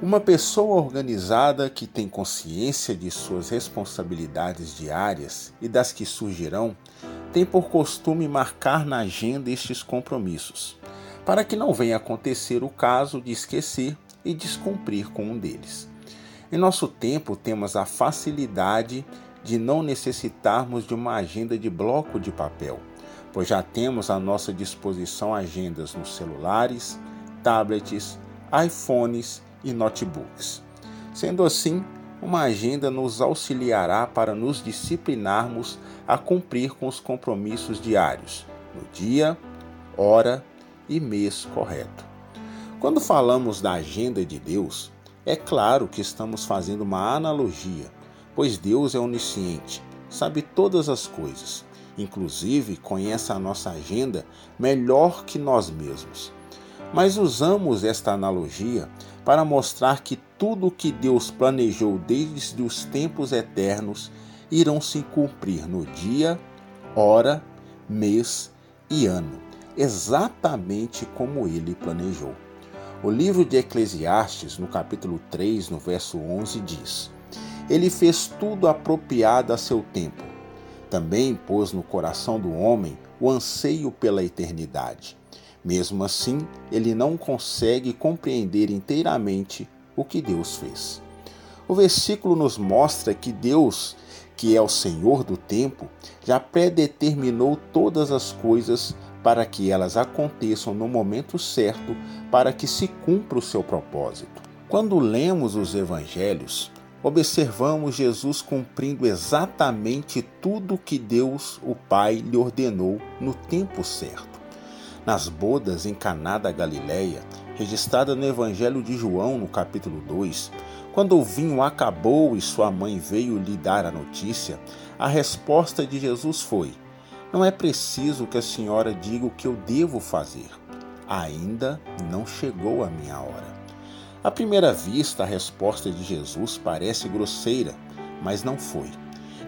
Uma pessoa organizada que tem consciência de suas responsabilidades diárias e das que surgirão, tem por costume marcar na agenda estes compromissos, para que não venha acontecer o caso de esquecer e descumprir com um deles. Em nosso tempo, temos a facilidade de não necessitarmos de uma agenda de bloco de papel, pois já temos à nossa disposição agendas nos celulares, tablets, iPhones e notebooks. Sendo assim, uma agenda nos auxiliará para nos disciplinarmos a cumprir com os compromissos diários, no dia, hora e mês correto. Quando falamos da agenda de Deus, é claro que estamos fazendo uma analogia, pois Deus é onisciente, sabe todas as coisas, inclusive conhece a nossa agenda melhor que nós mesmos. Mas usamos esta analogia para mostrar que tudo o que Deus planejou desde os tempos eternos irão se cumprir no dia, hora, mês e ano, exatamente como ele planejou. O livro de Eclesiastes, no capítulo 3, no verso 11, diz: Ele fez tudo apropriado a seu tempo. Também pôs no coração do homem o anseio pela eternidade. Mesmo assim, ele não consegue compreender inteiramente o que Deus fez. O versículo nos mostra que Deus, que é o Senhor do tempo, já predeterminou todas as coisas para que elas aconteçam no momento certo, para que se cumpra o seu propósito. Quando lemos os evangelhos, observamos Jesus cumprindo exatamente tudo que Deus, o Pai, lhe ordenou no tempo certo nas bodas em Caná da Galileia, registrada no Evangelho de João, no capítulo 2, quando o vinho acabou e sua mãe veio lhe dar a notícia, a resposta de Jesus foi: Não é preciso que a senhora diga o que eu devo fazer. Ainda não chegou a minha hora. À primeira vista, a resposta de Jesus parece grosseira, mas não foi.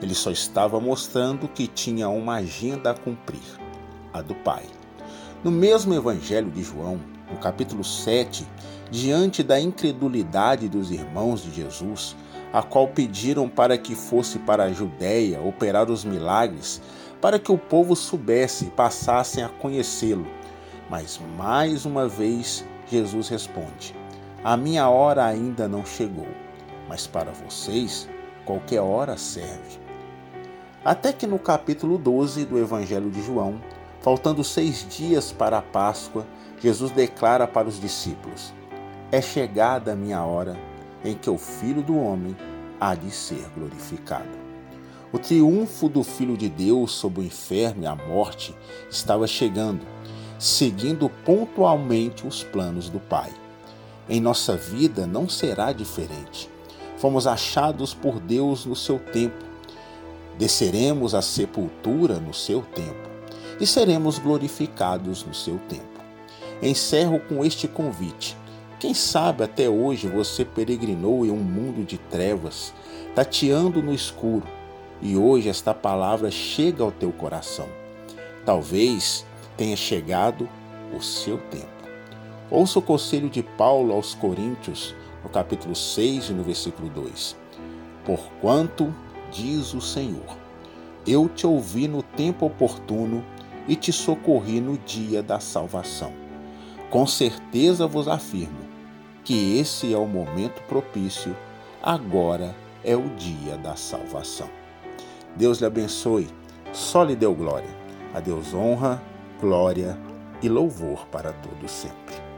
Ele só estava mostrando que tinha uma agenda a cumprir, a do Pai. No mesmo Evangelho de João, no capítulo 7, diante da incredulidade dos irmãos de Jesus, a qual pediram para que fosse para a Judéia operar os milagres, para que o povo soubesse e passassem a conhecê-lo. Mas mais uma vez Jesus responde: A minha hora ainda não chegou, mas para vocês qualquer hora serve. Até que no capítulo 12 do Evangelho de João, Faltando seis dias para a Páscoa, Jesus declara para os discípulos: É chegada a minha hora em que o Filho do Homem há de ser glorificado. O triunfo do Filho de Deus sobre o inferno e a morte estava chegando, seguindo pontualmente os planos do Pai. Em nossa vida não será diferente. Fomos achados por Deus no seu tempo. Desceremos à sepultura no seu tempo e seremos glorificados no seu tempo. Encerro com este convite. Quem sabe até hoje você peregrinou em um mundo de trevas, tateando no escuro, e hoje esta palavra chega ao teu coração. Talvez tenha chegado o seu tempo. Ouça o conselho de Paulo aos Coríntios, no capítulo 6 e no versículo 2. Porquanto, diz o Senhor, eu te ouvi no tempo oportuno e te socorri no dia da salvação. Com certeza vos afirmo que esse é o momento propício, agora é o dia da salvação. Deus lhe abençoe, só lhe deu glória. A Deus honra, glória e louvor para todos sempre.